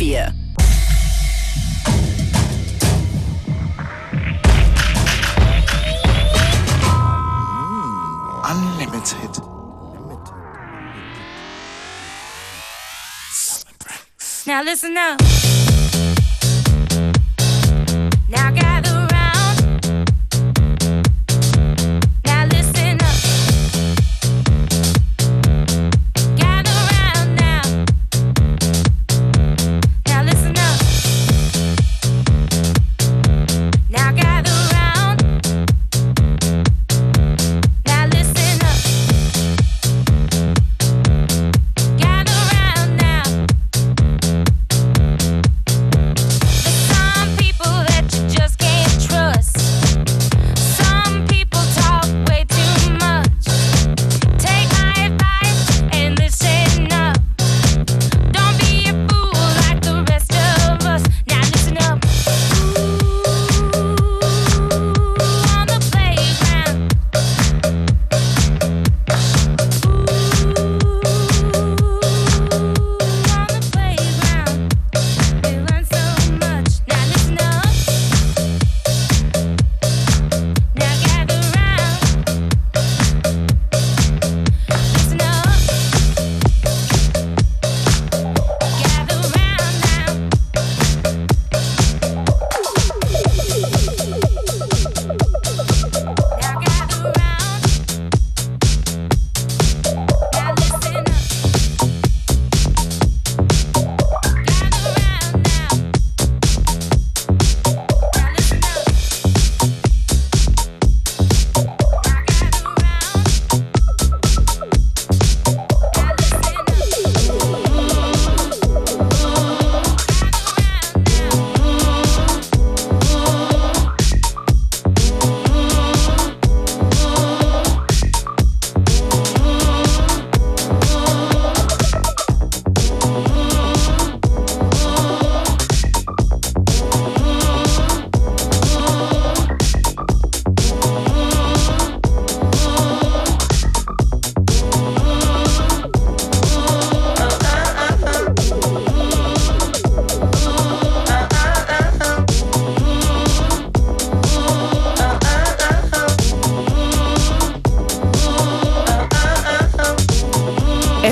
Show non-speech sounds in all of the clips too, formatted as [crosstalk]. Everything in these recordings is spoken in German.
vier. Unlimited. Now listen up.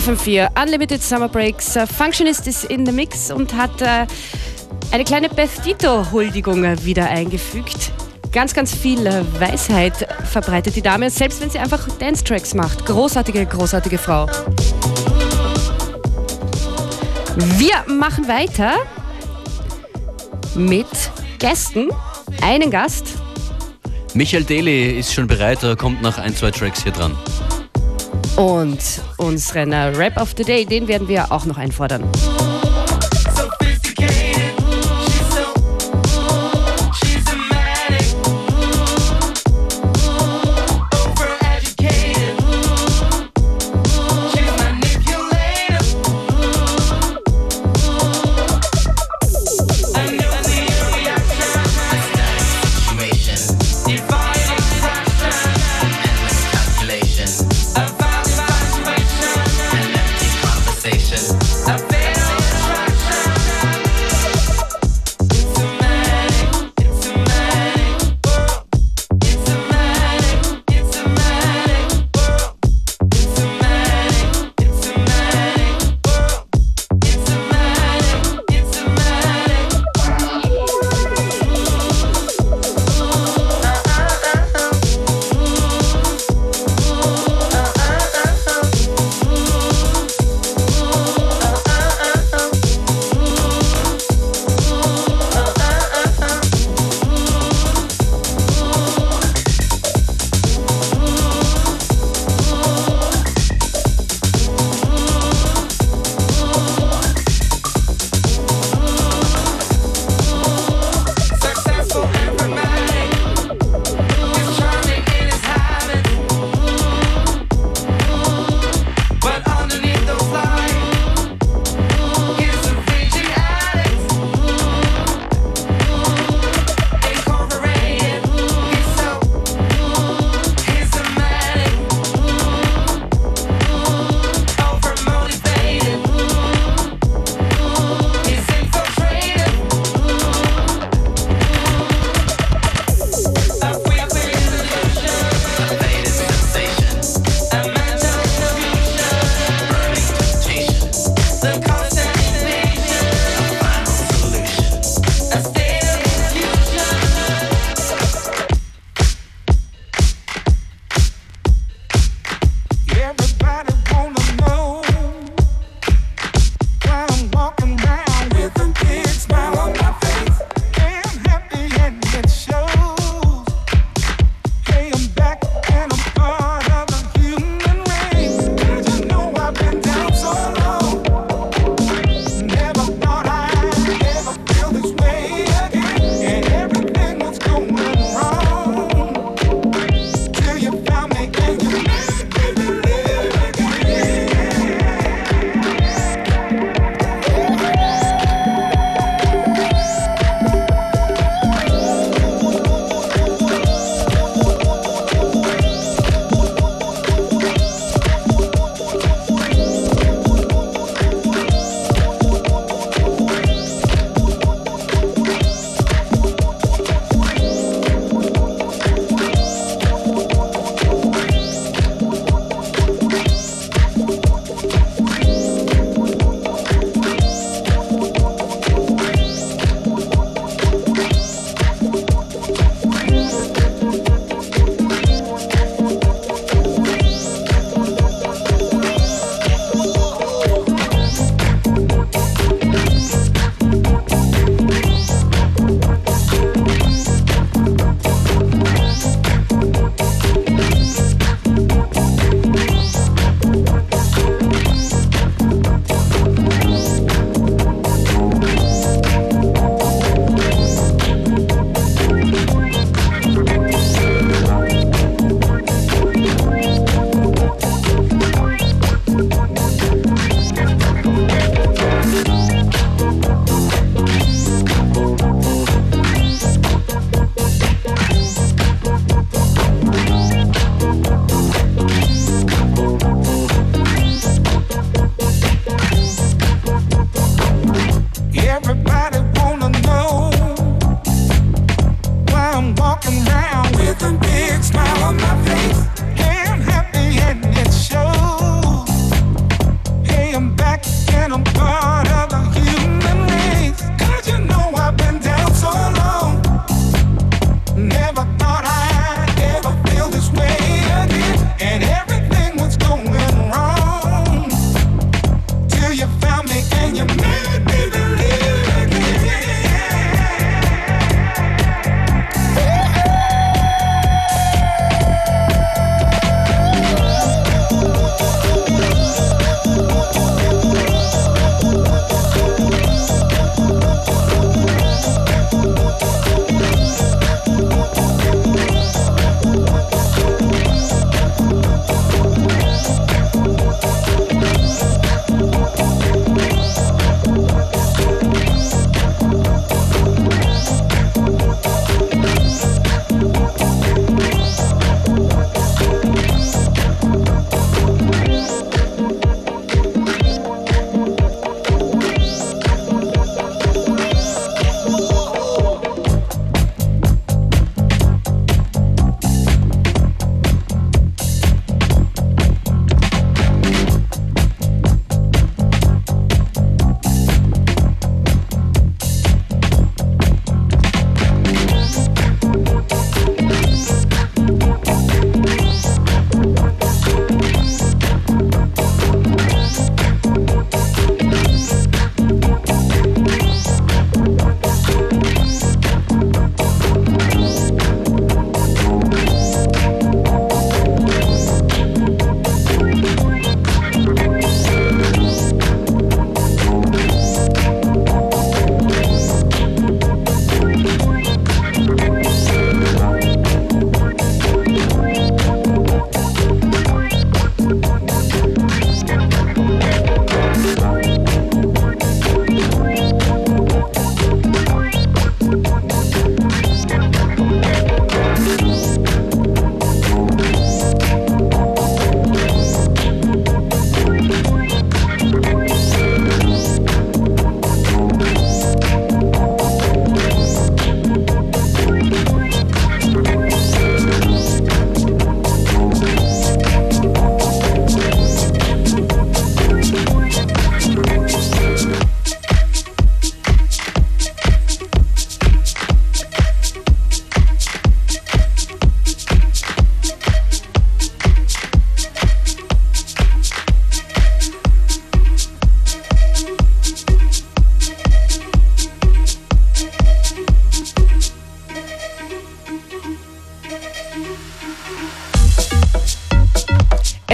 FM4 Unlimited Summer Breaks. Äh, Functionist ist in the Mix und hat äh, eine kleine Bestito-Huldigung wieder eingefügt. Ganz, ganz viel äh, Weisheit verbreitet die Dame, selbst wenn sie einfach Dance-Tracks macht. Großartige, großartige Frau. Wir machen weiter mit Gästen. Einen Gast. Michael Deli ist schon bereit, er kommt nach ein, zwei Tracks hier dran. Und unseren Rap of the Day. Den werden wir auch noch einfordern.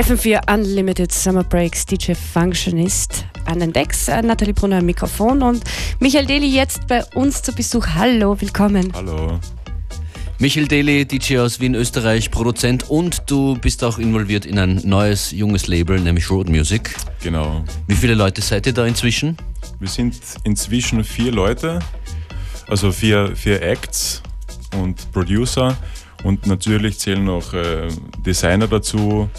FM4 Unlimited Summer Breaks, DJ Functionist an den Decks, äh, Nathalie Brunner am Mikrofon und Michael Deli jetzt bei uns zu Besuch. Hallo, willkommen. Hallo. Michael Deli, DJ aus Wien, Österreich, Produzent und du bist auch involviert in ein neues, junges Label, nämlich Road Music. Genau. Wie viele Leute seid ihr da inzwischen? Wir sind inzwischen vier Leute, also vier, vier Acts und Producer und natürlich zählen noch äh, Designer dazu.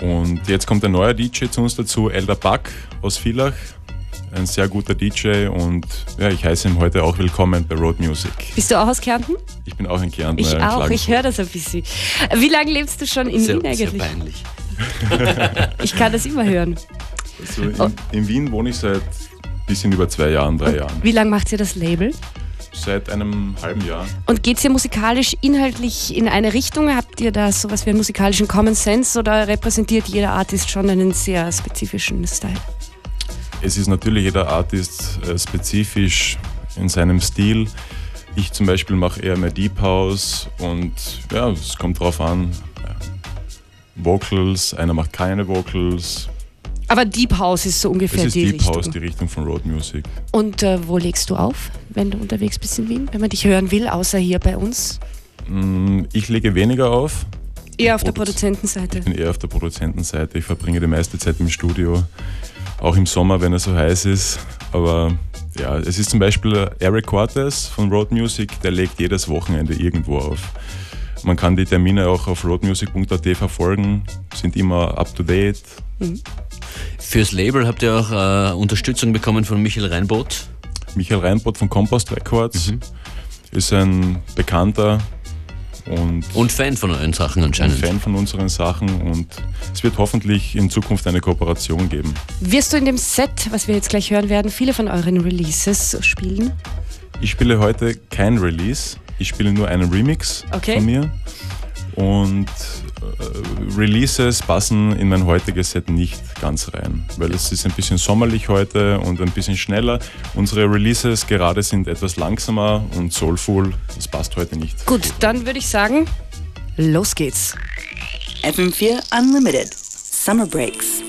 Und jetzt kommt ein neuer DJ zu uns dazu, Elder Buck aus Villach. Ein sehr guter DJ und ja, ich heiße ihn heute auch willkommen bei Road Music. Bist du auch aus Kärnten? Ich bin auch ein Kärntner. Ich in auch, ich höre das ein bisschen. Wie lange lebst du schon in sehr, Wien sehr eigentlich? peinlich. [laughs] Ich kann das immer hören. Also in, in Wien wohne ich seit bisschen über zwei Jahren, drei Jahren. Wie lange macht ihr das Label? Seit einem halben Jahr. Und geht es hier musikalisch inhaltlich in eine Richtung? Habt ihr da sowas wie einen musikalischen Common Sense oder repräsentiert jeder Artist schon einen sehr spezifischen Style? Es ist natürlich jeder Artist äh, spezifisch in seinem Stil. Ich zum Beispiel mache eher mehr Deep House und ja, es kommt drauf an. äh, Vocals, einer macht keine Vocals. Aber Deep House ist so ungefähr Es ist die Deep Richtung. House, die Richtung von Road Music. Und äh, wo legst du auf, wenn du unterwegs bist in Wien? Wenn man dich hören will, außer hier bei uns? Mm, Ich lege weniger auf, Eher auf der Produz- Produzentenseite. ich bin eher auf der Produzentenseite. Ich verbringe die meiste Zeit im Studio, auch im Sommer, wenn es so heiß ist. Aber ja, es ist zum Beispiel Eric Cortez von Road Music, der legt jedes Wochenende irgendwo auf. Man kann die Termine auch auf roadmusic.at verfolgen, sind immer up to date. Fürs Label habt ihr auch äh, Unterstützung bekommen von Michael Reinboth. Michael Reinbott von Compost Records ist ein Bekannter und Und Fan von euren Sachen ein anscheinend. Fan von unseren Sachen und es wird hoffentlich in Zukunft eine Kooperation geben. Wirst du in dem Set, was wir jetzt gleich hören werden, viele von euren Releases spielen? Ich spiele heute kein Release, ich spiele nur einen Remix Okay. von mir. Und äh, Releases passen in mein heutiges Set nicht ganz rein, weil es ist ein bisschen sommerlich heute und ein bisschen schneller. Unsere Releases gerade sind etwas langsamer und soulful, das passt heute nicht. Gut, dann würde ich sagen, los geht's. FM4 Unlimited Summer Breaks.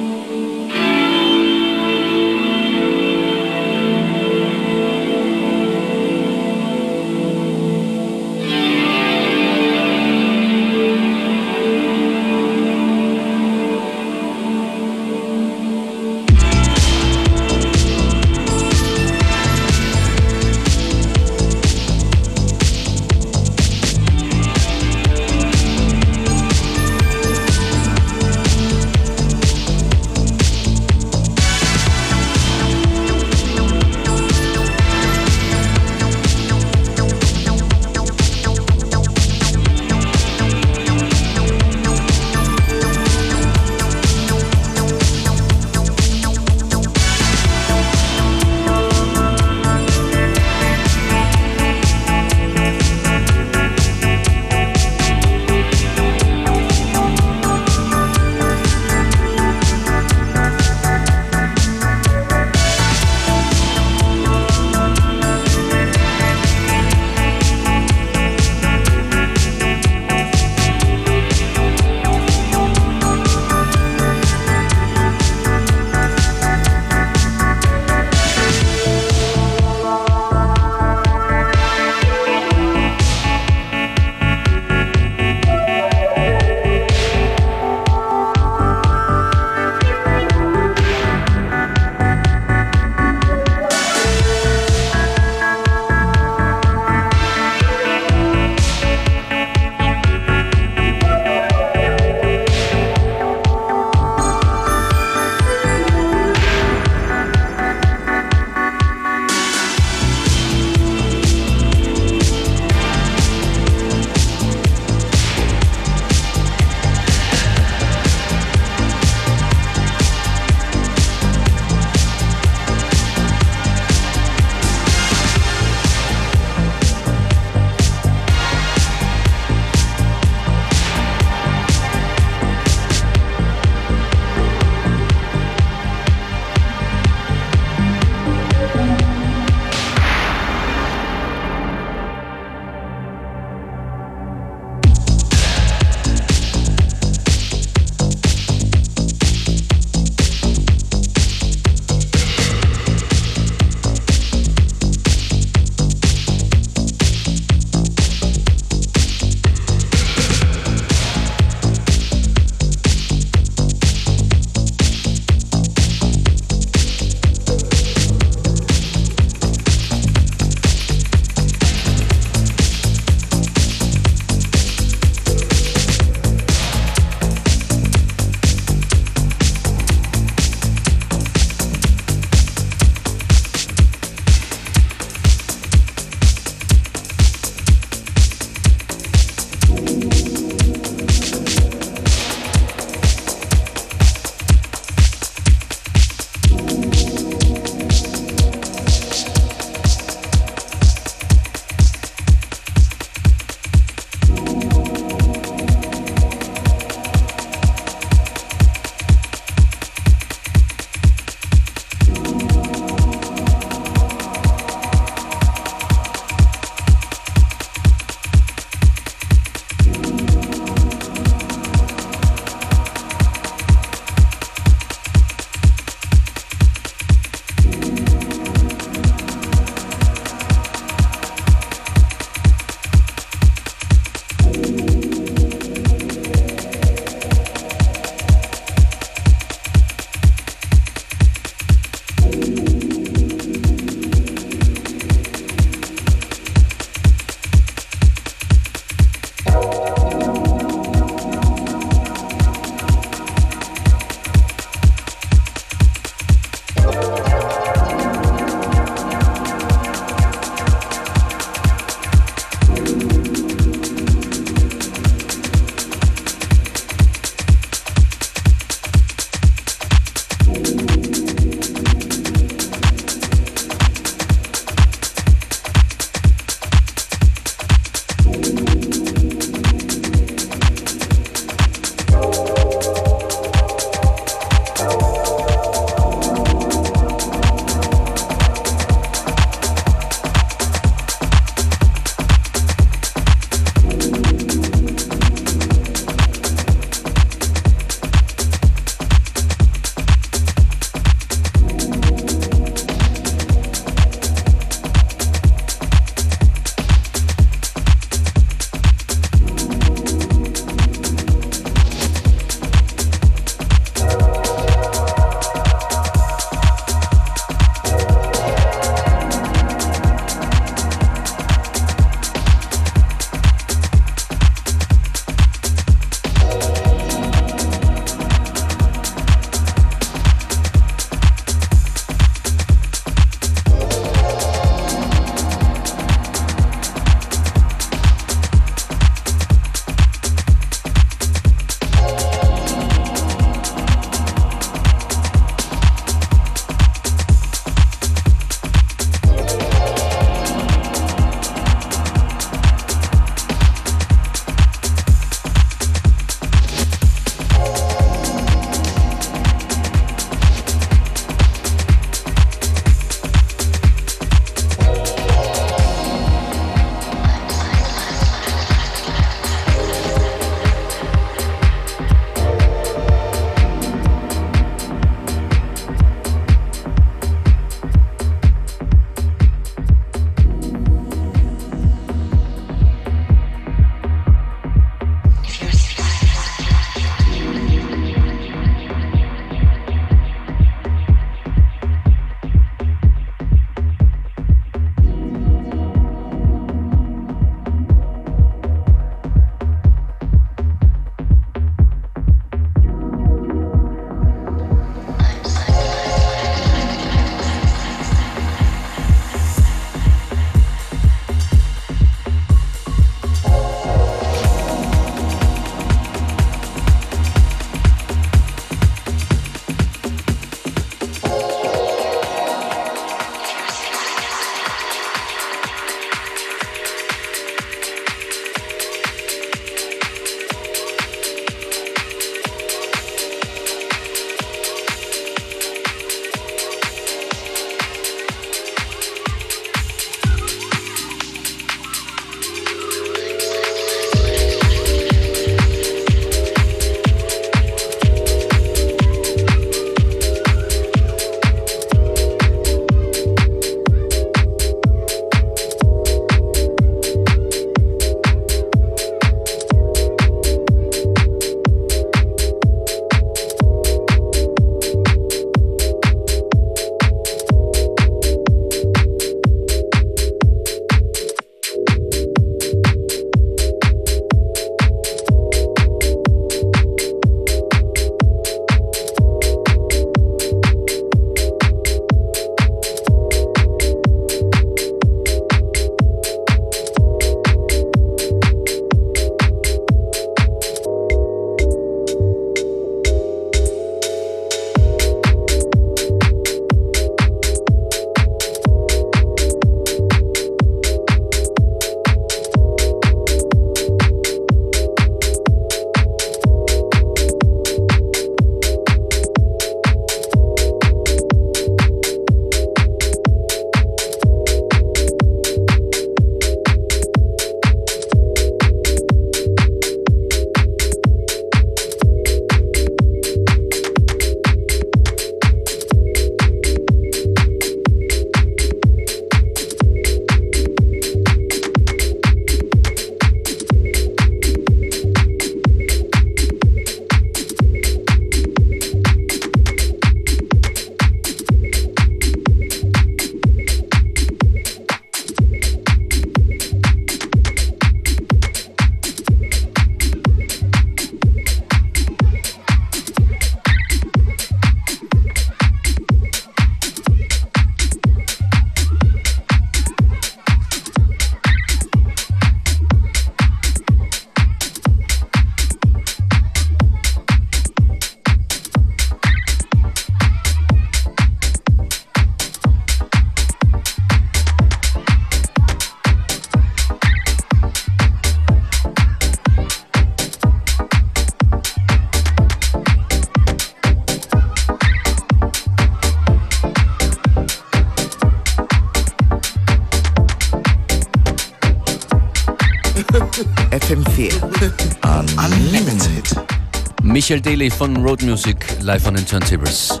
Michael Daly von Road Music live on den Turntables.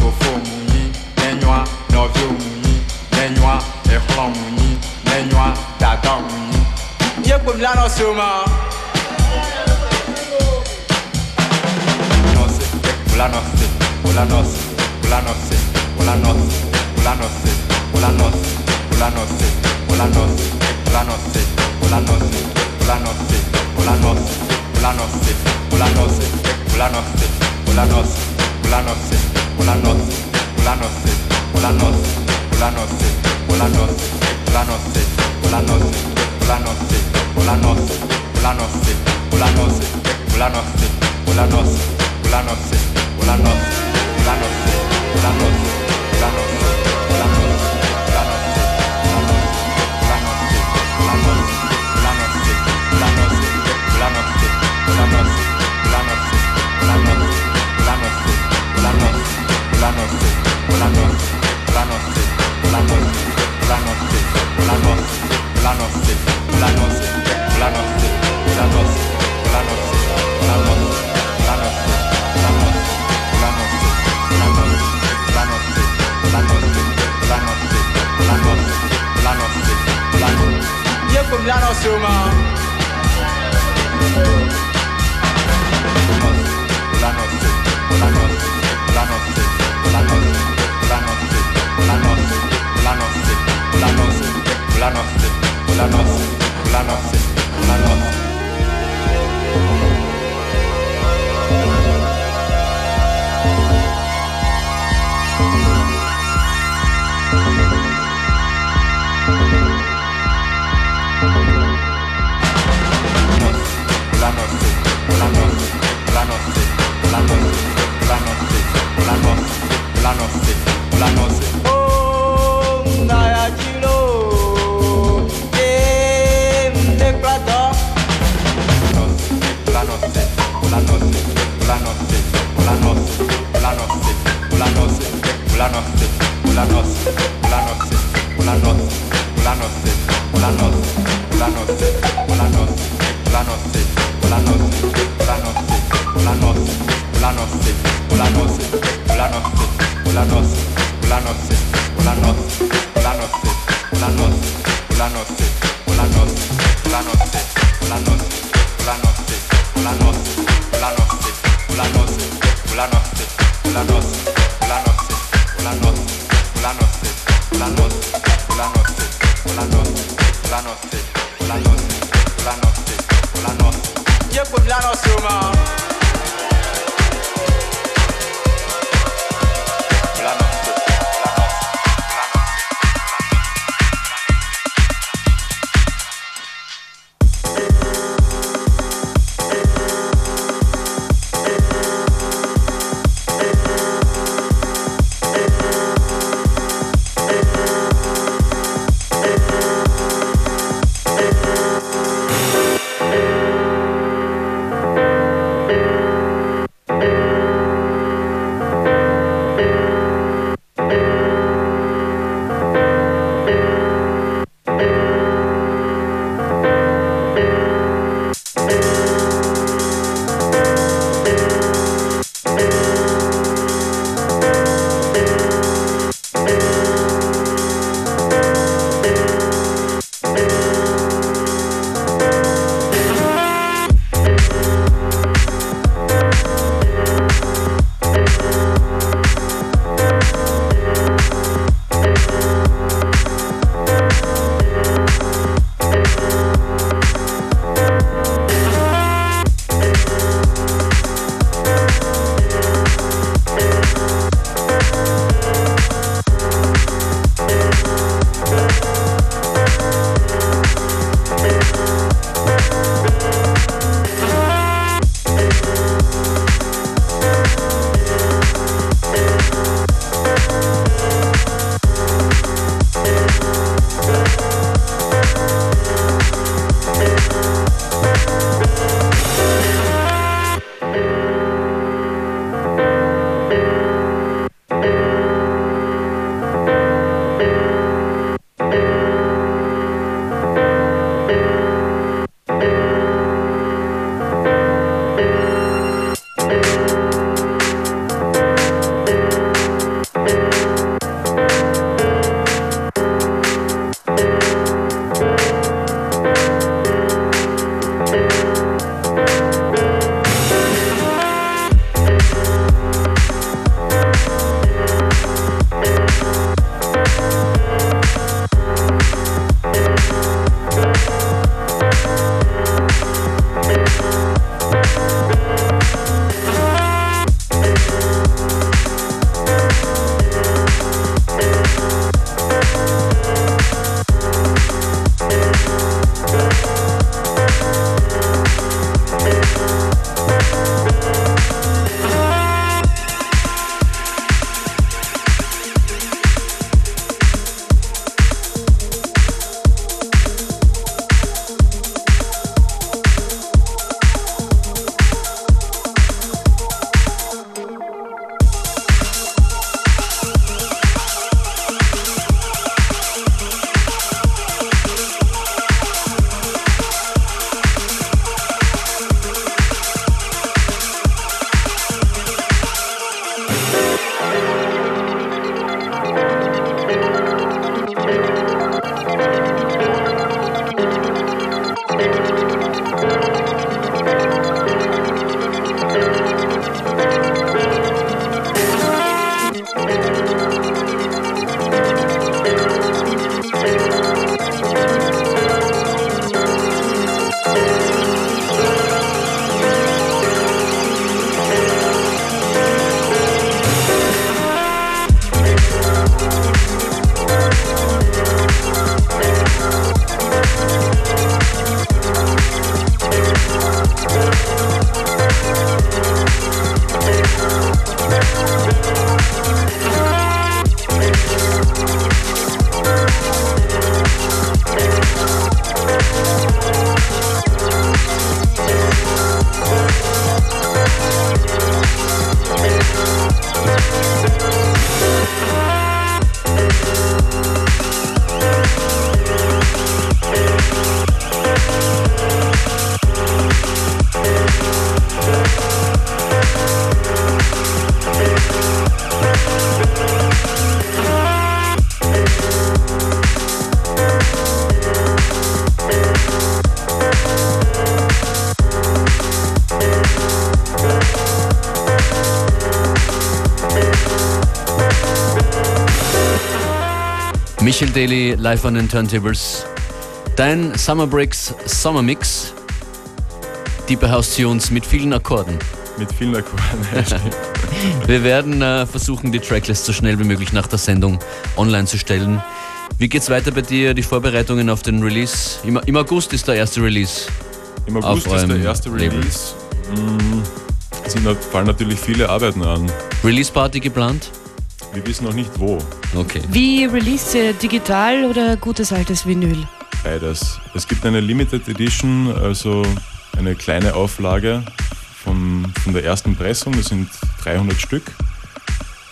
sofo munyi nenywa nɔvi munyi nenywa exlɔ munyi nenywa dada munyi. yé gbomi lanɔ si o ma. nɔsi wòlá nɔsi wòlá nɔsi wòlá nɔsi wòlá nɔsi wòlá nɔsi wòlá nɔsi wòlá nɔsi wòlá nɔsi. Ulanos, Ulanos, Ulanos, Ulanos, Ulanos, Ulanos. Planosy, planosy, planosy, planosy, planosy, planosy, planosy, planosy, planosy, planosy, planosy, planosy, planosy, planosy, planosy. Je po planosy ma. Planosy, planosy, planosy, planosy, planosy, planosy, planosy, planosy, planosy, planosy, planosy. la nostra planos, planos. Daly live an den Turntables. Dein Summer Breaks Summer Mix. Deeper House Tunes mit vielen Akkorden. Mit vielen Akkorden. [laughs] Wir werden äh, versuchen, die Tracklist so schnell wie möglich nach der Sendung online zu stellen. Wie geht's weiter bei dir? Die Vorbereitungen auf den Release? Im, im August ist der erste Release. Im August ist der erste. Release. Mm, Es fallen natürlich viele Arbeiten an. Release Party geplant? Wir wissen noch nicht wo. Okay. Wie released ihr digital oder gutes altes Vinyl? Beides. Es gibt eine Limited Edition, also eine kleine Auflage von, von der ersten Pressung. Das sind 300 Stück.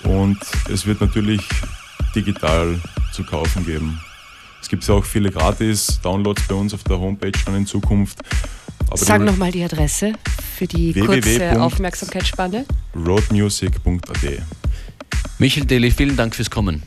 Und es wird natürlich digital zu kaufen geben. Es gibt ja auch viele Gratis-Downloads bei uns auf der Homepage dann in Zukunft. Aber Sag nochmal die Adresse für die kurze Aufmerksamkeitsspanne. roadmusic.at. Michel Daly, vielen Dank fürs Kommen.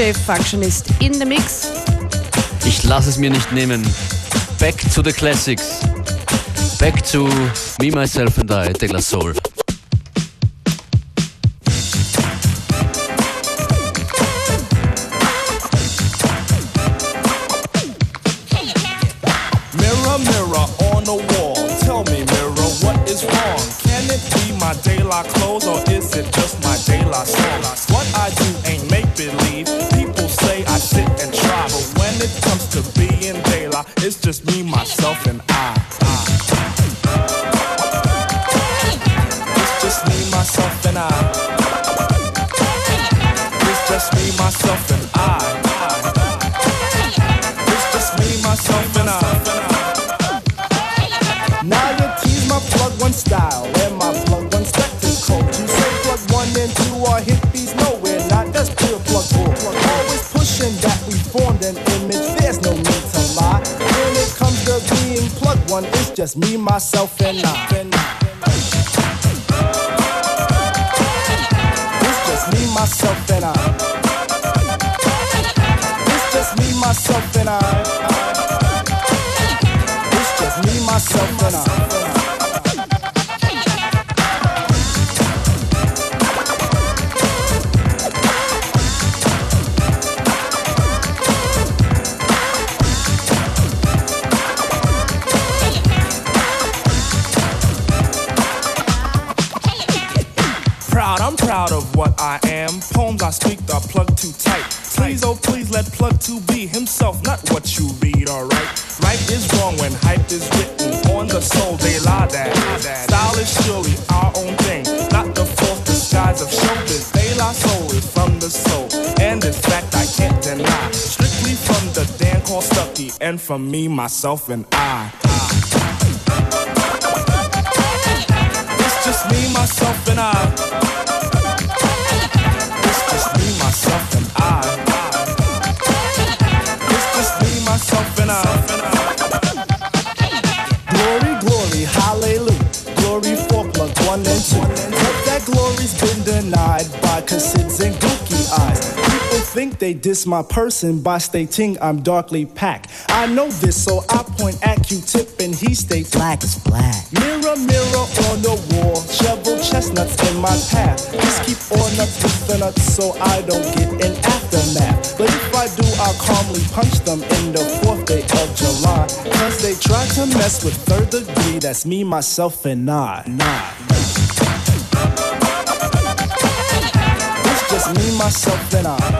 DJ Functionist in the Mix. Ich lasse es mir nicht nehmen. Back to the classics. Back to Me, Myself and I, De La Soul. Me, myself, me, myself, and I. It's just me, myself, and I. It's just me, myself, and I. It's just me, myself, and I. Glory, glory, hallelujah. Glory for plug one and two. But that glory's been denied by Cassids and gookie eyes. People think they diss my person by stating I'm darkly packed. I know this, so I point at Q-tip and he states black is black. Mirror, mirror on the wall, shovel chestnuts in my path. Just keep on nuts with the nuts so I don't get an aftermath. But if I do, I'll calmly punch them in the fourth day of July. Cause they try to mess with third degree, that's me, myself, and I. Nah. It's just me, myself, and I.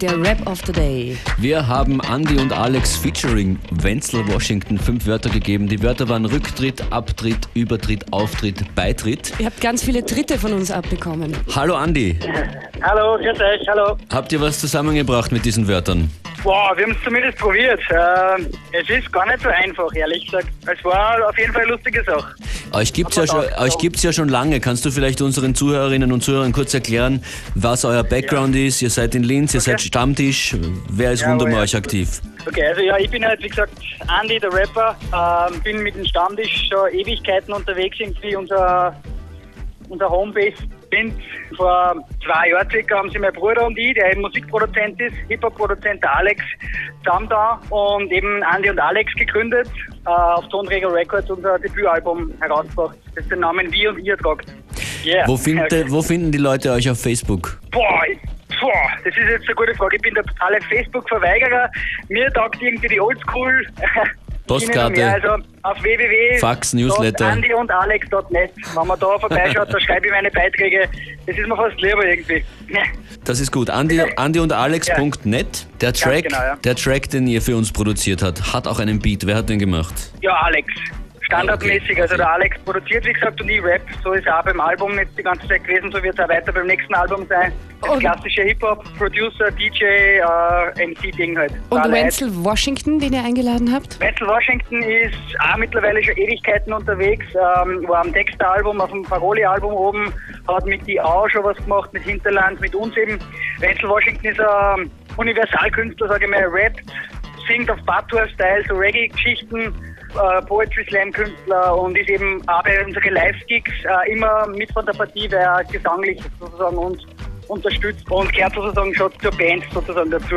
Der Rap of the Day. Wir haben Andy und Alex featuring Wenzel Washington fünf Wörter gegeben. Die Wörter waren Rücktritt, Abtritt, Übertritt, Auftritt, Beitritt. Ihr habt ganz viele Dritte von uns abbekommen. Hallo Andy, Hallo, grüß euch, hallo. habt ihr was zusammengebracht mit diesen Wörtern? Boah, wir haben es zumindest probiert. Ähm, es ist gar nicht so einfach, ehrlich gesagt. Es war auf jeden Fall eine lustige Sache. Euch gibt's ja schon, euch gibt's ja schon lange. Kannst du vielleicht unseren Zuhörerinnen und Zuhörern kurz erklären, was euer Background ist? Ihr seid in Linz, ihr seid Stammtisch. Wer ist Ja, rund um ja. euch aktiv? Okay, also ja, ich bin halt, wie gesagt, Andy, der Rapper. Ähm, bin mit dem Stammtisch schon Ewigkeiten unterwegs. Irgendwie unser, unser Homebase bin. Vor zwei Jahren circa haben sie mein Bruder und ich, der eben Musikproduzent ist, Hip-Hop-Produzent der Alex, zusammen da und eben Andy und Alex gegründet. Äh, auf Tonträger Records unser Debütalbum herausgebracht, das den Namen Wir und Ihr tragt. Yeah. Wo, find, wo finden die Leute euch auf Facebook? Boah, boah, das ist jetzt eine gute Frage. Ich bin der totale Facebook-Verweigerer. Mir taugt irgendwie die Oldschool [laughs] Postkarte. Also auf www. Fax, Newsletter. Andi und Alex.net. Wenn man da vorbeischaut, da schreibe ich meine Beiträge. Das ist mir fast lieber irgendwie. [laughs] Das ist gut. Andi, Andi und Alex.net. Der Track, genau, ja. der Track, den ihr für uns produziert habt, hat auch einen Beat. Wer hat den gemacht? Ja, Alex. Standardmäßig. Also der Alex produziert, wie gesagt, und ich rap. So ist er auch beim Album nicht die ganze Zeit gewesen. So wird es auch weiter beim nächsten Album sein. Das Und- klassische Hip-Hop, Producer, DJ, äh, MC-Ding halt. Und War. Wenzel Washington, den ihr eingeladen habt? Wenzel Washington ist auch mittlerweile schon Ewigkeiten unterwegs, ähm, war am Texter-Album, auf dem Paroli-Album oben, hat mit die auch schon was gemacht, mit Hinterland, mit uns eben. Wenzel Washington ist ein Universalkünstler, sage ich mal, rappt, singt auf Patois-Style, so Reggae-Geschichten, äh, Poetry-Slam-Künstler und ist eben auch bei unseren Live-Gigs äh, immer mit von der Partie, weil er gesanglich sozusagen uns unterstützt und gehört sozusagen schon zur Band sozusagen dazu.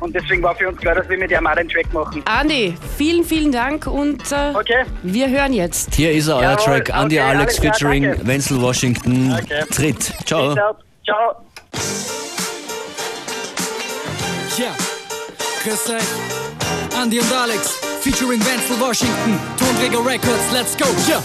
Und deswegen war für uns klar, dass wir mit ihm auch den Track machen. Andi, vielen, vielen Dank und äh, Okay. wir hören jetzt. Hier ist er, euer Jawohl, Track. Andy okay, Alex klar, featuring danke. Wenzel Washington. Okay. Tritt. Ciao. Out. Ciao. Ja, grüß euch. Andy und Alex, featuring Wenzel Washington, Tonträger Records, let's go, ja.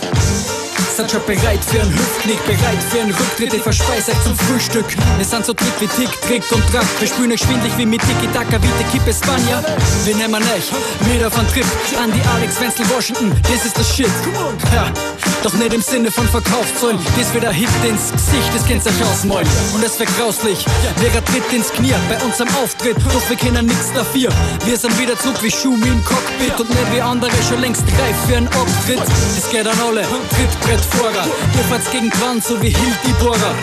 Seid schon bereit für einen Hüftknick, bereit für einen Rücktritt, ich verspeise euch zum Frühstück. Wir sind so dritt wie Tick, Trick und Track. Wir spülen euch schwindlig wie mit Tiki Taka, wie die Kippe Spanier. Wir nehmen euch auf einen Trip. Andy, Alex, Wenzel Washington, das ist das Shit. Ja, doch nicht im Sinne von Verkaufszahlen. Das wird ein Hit ins Gesicht, das könnt ihr euch ausmalen. Und es wird grauslich, wer tritt ins Knie bei uns am Auftritt. Doch wir kennen nichts dafür. Wir sind wieder zurück wie Schumi im Cockpit und nicht wie andere schon längst reif für einen Abtritt. Das geht an alle, Trittbrettfahrer. Ihr fahrt's gegen Gran, so wie Hild die Bohrer.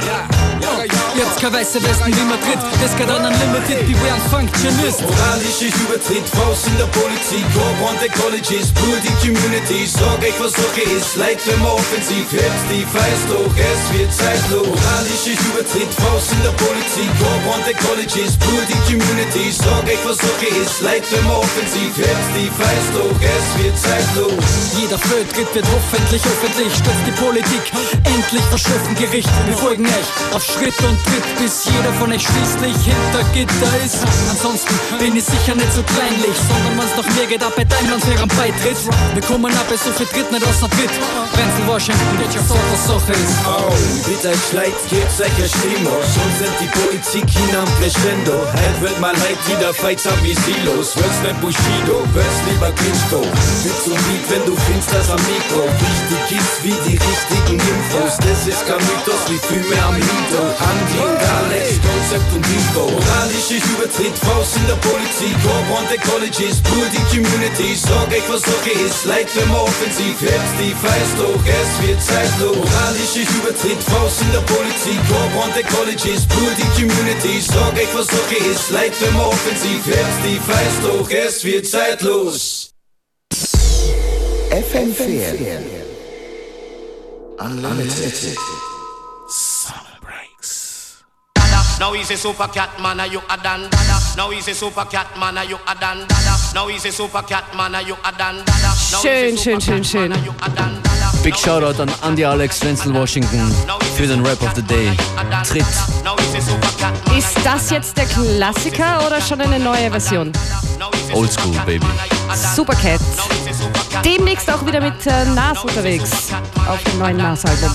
Ihr habt keine weiße Westen wie Madrid. Das geht an Unlimited, beware ein Functionist. Moralische Übertritt, Faust in der Politik, Corp on the Colleges, Pool die Community, sag euch was Sache ist, leid wenn man offensiv hebt, die Feist hoch, es wird zeitlos. Moralische Übertritt, Faust in der Politik, Corp on the Colleges, Pool die Community, sag euch was Sache ist, leid wenn man offensiv hebt, die Feist hoch, es wird zeitlos. Jeder Fehltritt wird hoffentlich öffentlich, stürzt die Politik endlich vor Schöffengericht. Wir folgen euch auf Schritt und Tritt, bis jeder von euch schließlich hinter Gitter ist. Ansonsten bin ich sicher nicht so kleinlich, sondern wenn's noch mehr geht, ab bei Daimler für einen Beitritt. Wir kommen ab, so viel Tritt nicht aus der Tritt. Wenzel Washington, geht ja so, was Sache ist. Oh, bitte euch leid, gebt euch Stimme, schon sind die Politik hinam Crescendo. Halt wird mal halt wieder fightsam wie Silos, wirst nicht Bushido, wirst lieber Klitschko. Mit so Beat, wenn du findest das am Mikro, wichtig ist wie die richtigen Infos. Das ist kein Mythos, wie viel mehr am Lido. Andy und Alex, Konzept und Info. Moralische Übertritt, Faust in der Politik, on the Colleges, Pool die Community, sag euch was Sache ist, leid wenn man offensiv hebt, die Feist hoch, es wird zeitlos. Moralische Übertritt, Faust in der Politik, on the Colleges, Pool die Community, sag euch was Sache ist, leid wenn man offensiv hebt, die Feist hoch, es wird zeitlos. FM4 Unlimited. Now he's a super cat man, are you a dan dada? Now he's a super cat man, are you a dan dada? Now he's a super cat man, are you a dan dada? Now Schön, schön, schön, schön. Big Shoutout an Andy Alex, Wenzel Washington für den Rap of the Day. Tritt. Ist das jetzt der Klassiker oder schon eine neue Version? Oldschool, Baby. Supercat. Demnächst auch wieder mit äh, Nas unterwegs auf dem neuen Nas-Album.